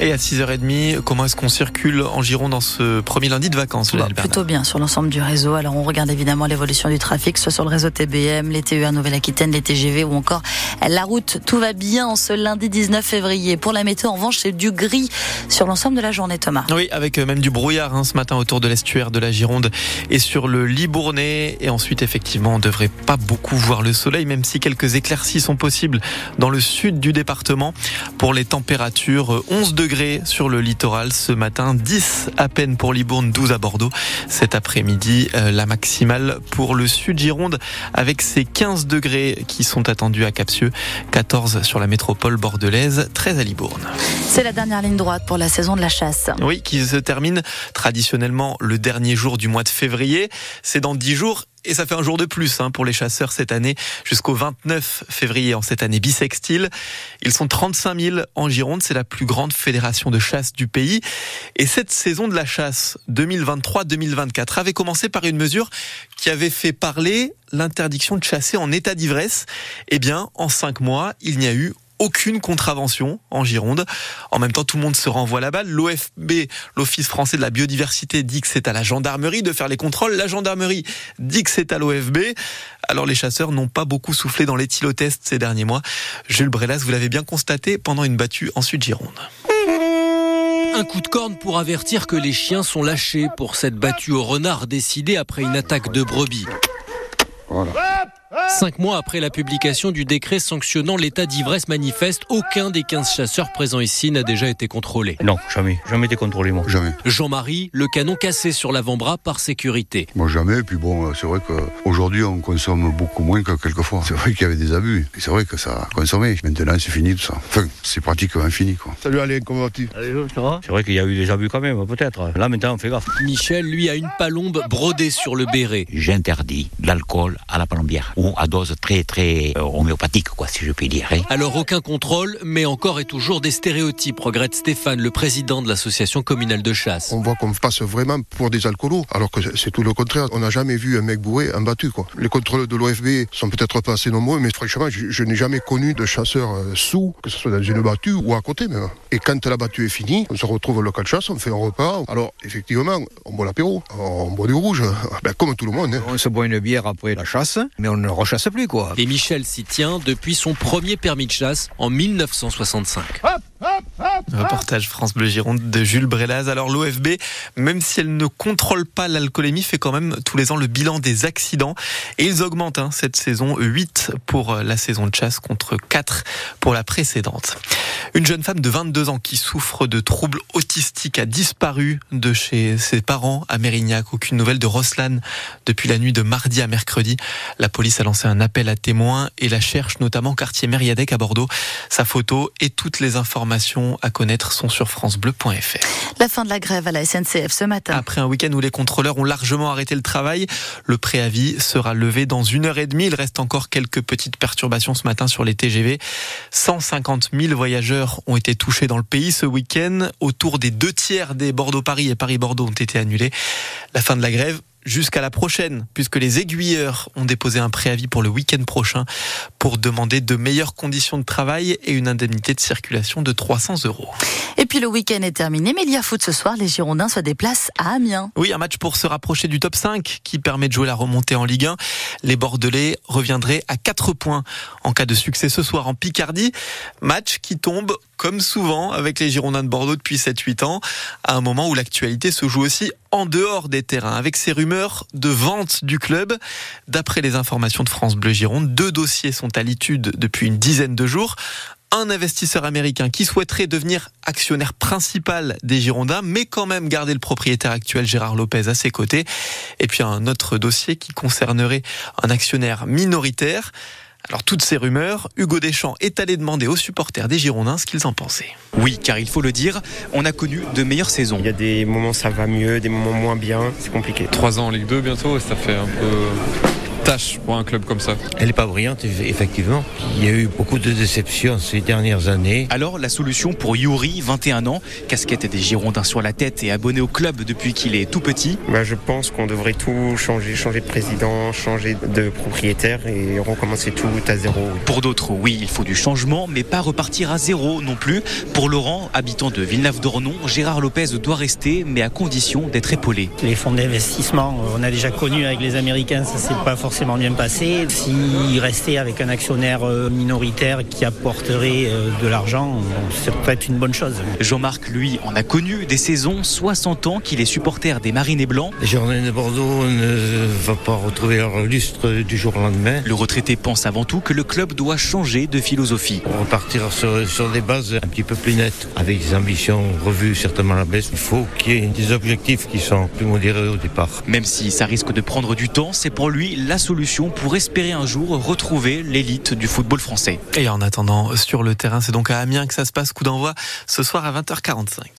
Et à 6h30, comment est-ce qu'on circule en Gironde dans ce premier lundi de vacances bon, Plutôt bien sur l'ensemble du réseau. Alors on regarde évidemment l'évolution du trafic, soit sur le réseau TBM, les TER Nouvelle-Aquitaine, les TGV ou encore la route. Tout va bien ce lundi 19 février. Pour la météo, en revanche, c'est du gris sur l'ensemble de la journée, Thomas. Oui, avec euh, même du brouillard hein, ce matin autour de l'estuaire de la Gironde et sur le Libournais. Et ensuite, effectivement, on ne devrait pas beaucoup voir le soleil, même si quelques éclaircies sont possibles dans le sud du département. Pour les températures, 11 degrés degrés sur le littoral ce matin, 10 à peine pour Libourne, 12 à Bordeaux. Cet après-midi, euh, la maximale pour le sud Gironde avec ses 15 degrés qui sont attendus à Capsieux, 14 sur la métropole bordelaise, 13 à Libourne. C'est la dernière ligne droite pour la saison de la chasse. Oui, qui se termine traditionnellement le dernier jour du mois de février. C'est dans 10 jours et ça fait un jour de plus hein, pour les chasseurs cette année, jusqu'au 29 février en cette année bisextile. Ils sont 35 000 en Gironde, c'est la plus grande fédération de chasse du pays. Et cette saison de la chasse 2023-2024 avait commencé par une mesure qui avait fait parler l'interdiction de chasser en état d'ivresse. Eh bien, en cinq mois, il n'y a eu aucune contravention en Gironde. En même temps, tout le monde se renvoie la balle. L'OFB, l'Office français de la biodiversité, dit que c'est à la gendarmerie de faire les contrôles. La gendarmerie dit que c'est à l'OFB. Alors les chasseurs n'ont pas beaucoup soufflé dans les test ces derniers mois. Jules Brelas, vous l'avez bien constaté pendant une battue en Sud-Gironde. Un coup de corne pour avertir que les chiens sont lâchés pour cette battue au renard décidée après une attaque de brebis. Voilà. Cinq mois après la publication du décret sanctionnant l'état d'ivresse manifeste, aucun des 15 chasseurs présents ici n'a déjà été contrôlé. Non, jamais. Jamais été contrôlé, moi. Jamais. Jean-Marie, le canon cassé sur l'avant-bras par sécurité. Moi, jamais. Et puis bon, c'est vrai qu'aujourd'hui, on consomme beaucoup moins que quelquefois. C'est vrai qu'il y avait des abus. C'est vrai que ça a consommé. Maintenant, c'est fini tout ça. Enfin, c'est pratiquement fini, quoi. Salut Alain, comment vas-tu C'est vrai qu'il y a eu des abus quand même, peut-être. Là, maintenant, on fait gaffe. Michel, lui, a une palombe brodée sur le béret. J'interdis l'alcool à la palombière ou à dose très très euh, homéopathique, quoi, si je puis dire. Hein. Alors aucun contrôle, mais encore et toujours des stéréotypes, regrette Stéphane, le président de l'association communale de chasse. On voit qu'on passe vraiment pour des alcoolos, alors que c'est tout le contraire. On n'a jamais vu un mec bourré, un battu, quoi. Les contrôles de l'OFB sont peut-être pas assez nombreux, mais franchement, je, n'ai jamais connu de chasseur euh, sous, que ce soit dans une battue ou à côté même. Et quand la battue est finie, on se retrouve au local de chasse, on fait un repas. Alors effectivement, on boit l'apéro, on boit du rouge, ben, comme tout le monde. Hein. On se boit une bière après la chasse, mais on ne rechasse plus, quoi. Et Michel s'y tient depuis son premier permis de chasse en 1965. Reportage France Bleu Gironde de Jules Brelaz. Alors l'OFB, même si elle ne contrôle pas l'alcoolémie, fait quand même tous les ans le bilan des accidents. Et ils augmentent hein, cette saison, 8 pour la saison de chasse contre 4 pour la précédente. Une jeune femme de 22 ans qui souffre de troubles autistiques a disparu de chez ses parents à Mérignac. Aucune nouvelle de Roslan depuis la nuit de mardi à mercredi. La police a lancé un appel à témoins et la cherche notamment quartier Mériadec à Bordeaux. Sa photo et toutes les informations à connaître sont sur francebleu.fr. La fin de la grève à la SNCF ce matin. Après un week-end où les contrôleurs ont largement arrêté le travail, le préavis sera levé dans une heure et demie. Il reste encore quelques petites perturbations ce matin sur les TGV. 150 000 voyageurs ont été touchés dans le pays ce week-end. Autour des deux tiers des Bordeaux-Paris et Paris-Bordeaux ont été annulés. La fin de la grève jusqu'à la prochaine, puisque les aiguilleurs ont déposé un préavis pour le week-end prochain pour demander de meilleures conditions de travail et une indemnité de circulation de 300 euros. Et puis le week-end est terminé, mais il y a foot ce soir. Les Girondins se déplacent à Amiens. Oui, un match pour se rapprocher du top 5 qui permet de jouer la remontée en Ligue 1. Les Bordelais reviendraient à 4 points en cas de succès ce soir en Picardie. Match qui tombe comme souvent avec les Girondins de Bordeaux depuis 7-8 ans, à un moment où l'actualité se joue aussi en dehors des terrains, avec ces rumeurs de vente du club. D'après les informations de France Bleu Gironde, deux dossiers sont à l'étude depuis une dizaine de jours un investisseur américain qui souhaiterait devenir actionnaire principal des Girondins, mais quand même garder le propriétaire actuel Gérard Lopez à ses côtés. Et puis un autre dossier qui concernerait un actionnaire minoritaire. Alors toutes ces rumeurs, Hugo Deschamps est allé demander aux supporters des Girondins ce qu'ils en pensaient. Oui, car il faut le dire, on a connu de meilleures saisons. Il y a des moments ça va mieux, des moments moins bien, c'est compliqué. Trois ans en Ligue 2 bientôt, ça fait un peu tâche pour un club comme ça. Elle n'est pas brillante, effectivement. Il y a eu beaucoup de déceptions ces dernières années. Alors, la solution pour Yuri, 21 ans, casquette des Girondins sur la tête et abonné au club depuis qu'il est tout petit bah, Je pense qu'on devrait tout changer, changer de président, changer de propriétaire et recommencer tout à zéro. Pour d'autres, oui, il faut du changement, mais pas repartir à zéro non plus. Pour Laurent, habitant de Villeneuve-d'Ornon, Gérard Lopez doit rester, mais à condition d'être épaulé. Les fonds d'investissement, on a déjà connu avec les Américains, ça s'est pas forcément bien passé. S'il restait avec un actionnaire euh, minoritaire qui apporterait euh, de l'argent, ça peut être une bonne chose. Jean-Marc, lui, en a connu des saisons, 60 ans qu'il est supporter des Marinés Blancs. Les journées de Bordeaux ne vont pas retrouver leur lustre du jour au lendemain. Le retraité pense avant tout que le club doit changer de philosophie. On repartir sur, sur des bases un petit peu plus nettes, avec des ambitions revues certainement à la baisse. Il faut qu'il y ait des objectifs qui sont plus modérés au départ. Même si ça risque de prendre du temps, c'est pour lui la solution pour espérer un jour retrouver l'élite du football français. Et en attendant, sur le terrain, c'est donc à Amiens que ça se passe, coup d'envoi ce soir à 20h45.